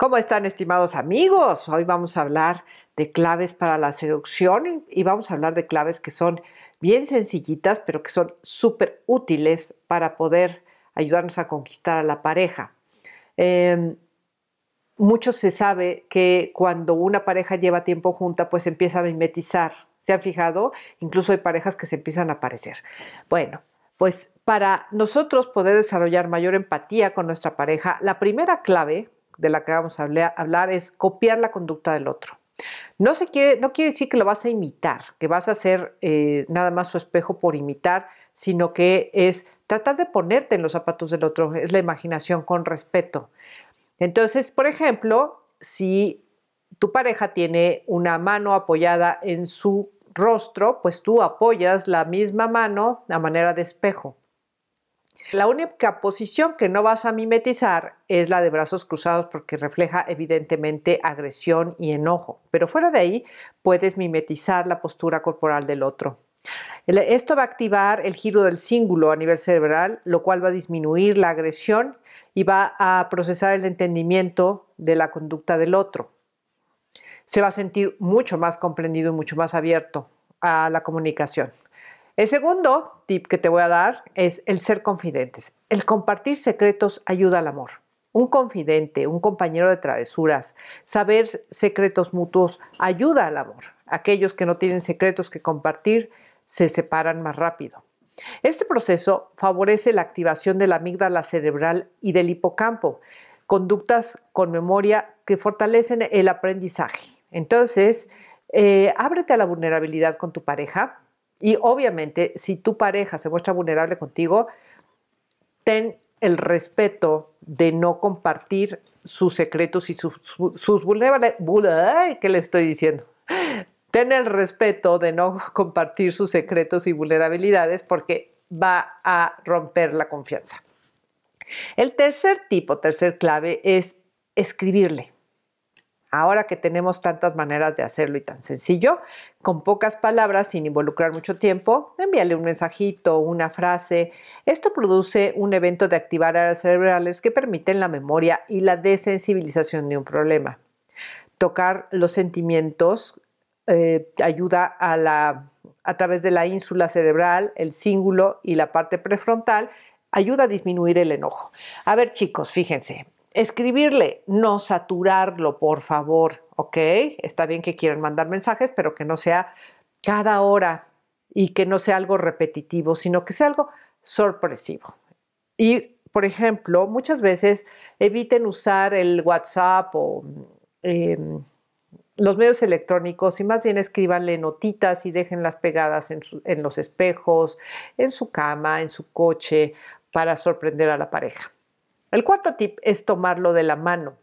¿Cómo están estimados amigos? Hoy vamos a hablar de claves para la seducción y vamos a hablar de claves que son bien sencillitas, pero que son súper útiles para poder ayudarnos a conquistar a la pareja. Eh, mucho se sabe que cuando una pareja lleva tiempo junta, pues empieza a mimetizar. ¿Se han fijado? Incluso hay parejas que se empiezan a aparecer. Bueno, pues para nosotros poder desarrollar mayor empatía con nuestra pareja, la primera clave de la que vamos a hablar es copiar la conducta del otro. No, se quiere, no quiere decir que lo vas a imitar, que vas a hacer eh, nada más su espejo por imitar, sino que es tratar de ponerte en los zapatos del otro, es la imaginación con respeto. Entonces, por ejemplo, si tu pareja tiene una mano apoyada en su rostro, pues tú apoyas la misma mano a manera de espejo. La única posición que no vas a mimetizar es la de brazos cruzados porque refleja evidentemente agresión y enojo, pero fuera de ahí puedes mimetizar la postura corporal del otro. Esto va a activar el giro del cíngulo a nivel cerebral, lo cual va a disminuir la agresión y va a procesar el entendimiento de la conducta del otro. Se va a sentir mucho más comprendido y mucho más abierto a la comunicación. El segundo tip que te voy a dar es el ser confidentes. El compartir secretos ayuda al amor. Un confidente, un compañero de travesuras, saber secretos mutuos ayuda al amor. Aquellos que no tienen secretos que compartir se separan más rápido. Este proceso favorece la activación de la amígdala cerebral y del hipocampo, conductas con memoria que fortalecen el aprendizaje. Entonces, eh, ábrete a la vulnerabilidad con tu pareja, y obviamente, si tu pareja se muestra vulnerable contigo, ten el respeto de no compartir sus secretos y sus, sus vulnerabilidades. ¿Qué le estoy diciendo? Ten el respeto de no compartir sus secretos y vulnerabilidades porque va a romper la confianza. El tercer tipo, tercer clave, es escribirle. Ahora que tenemos tantas maneras de hacerlo y tan sencillo, con pocas palabras, sin involucrar mucho tiempo, envíale un mensajito, una frase. Esto produce un evento de activar áreas cerebrales que permiten la memoria y la desensibilización de un problema. Tocar los sentimientos eh, ayuda a, la, a través de la ínsula cerebral, el cíngulo y la parte prefrontal, ayuda a disminuir el enojo. A ver chicos, fíjense, Escribirle, no saturarlo, por favor, ¿ok? Está bien que quieran mandar mensajes, pero que no sea cada hora y que no sea algo repetitivo, sino que sea algo sorpresivo. Y, por ejemplo, muchas veces eviten usar el WhatsApp o em, los medios electrónicos y más bien escríbanle notitas y déjenlas pegadas en los espejos, en su cama, en su coche, para sorprender a la pareja. El cuarto tip es tomarlo de la mano.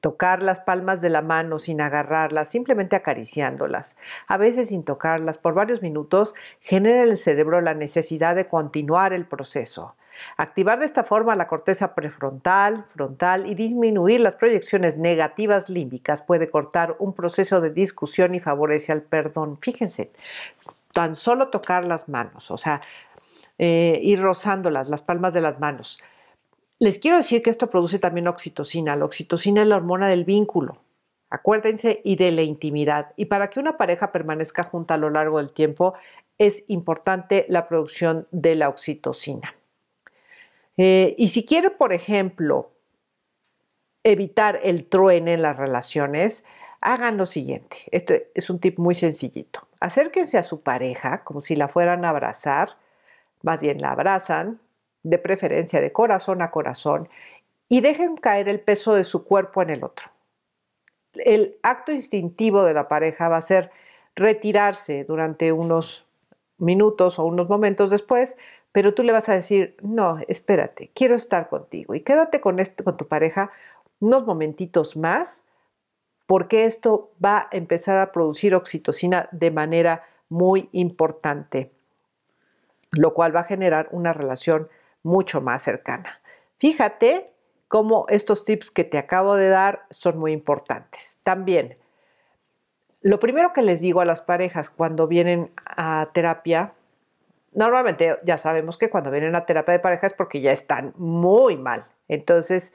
Tocar las palmas de la mano sin agarrarlas, simplemente acariciándolas, a veces sin tocarlas por varios minutos, genera en el cerebro la necesidad de continuar el proceso. Activar de esta forma la corteza prefrontal, frontal y disminuir las proyecciones negativas límbicas puede cortar un proceso de discusión y favorece al perdón. Fíjense, tan solo tocar las manos, o sea, eh, ir rozándolas, las palmas de las manos les quiero decir que esto produce también oxitocina. La oxitocina es la hormona del vínculo, acuérdense, y de la intimidad. Y para que una pareja permanezca junta a lo largo del tiempo, es importante la producción de la oxitocina. Eh, y si quiere, por ejemplo, evitar el truene en las relaciones, hagan lo siguiente. Esto es un tip muy sencillito. Acérquense a su pareja como si la fueran a abrazar, más bien la abrazan, de preferencia de corazón a corazón, y dejen caer el peso de su cuerpo en el otro. El acto instintivo de la pareja va a ser retirarse durante unos minutos o unos momentos después, pero tú le vas a decir, no, espérate, quiero estar contigo y quédate con, con tu pareja unos momentitos más porque esto va a empezar a producir oxitocina de manera muy importante, lo cual va a generar una relación mucho más cercana. Fíjate cómo estos tips que te acabo de dar son muy importantes. También, lo primero que les digo a las parejas cuando vienen a terapia, normalmente ya sabemos que cuando vienen a terapia de pareja es porque ya están muy mal. Entonces,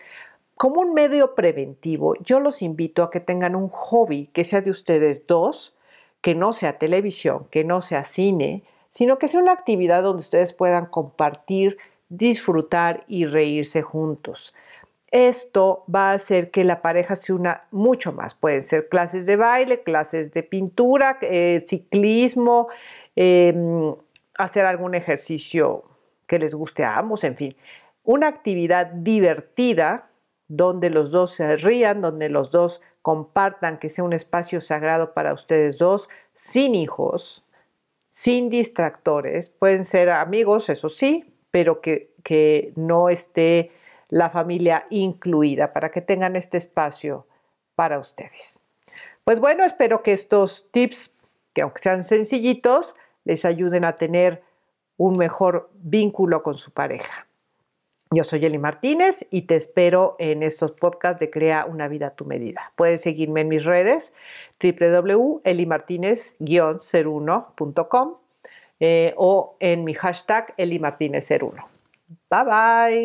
como un medio preventivo, yo los invito a que tengan un hobby que sea de ustedes dos, que no sea televisión, que no sea cine, sino que sea una actividad donde ustedes puedan compartir, disfrutar y reírse juntos. Esto va a hacer que la pareja se una mucho más. Pueden ser clases de baile, clases de pintura, eh, ciclismo, em, hacer algún ejercicio que les guste a ambos, en fin. Una actividad divertida donde los dos se rían, donde los dos compartan, que sea un espacio sagrado para ustedes dos, sin hijos, sin distractores. Pueden ser amigos, eso sí, pero que, que no esté la familia incluida, para que tengan este espacio para ustedes. Pues bueno, espero que estos tips, que aunque sean sencillitos, les ayuden a tener un mejor vínculo con su pareja. Yo soy Eli Martínez y te espero en estos podcasts de Crea una vida a tu medida. Puedes seguirme en mis redes www.elimartinez-01.com eh, o en mi hashtag elimartinez01. Bye bye.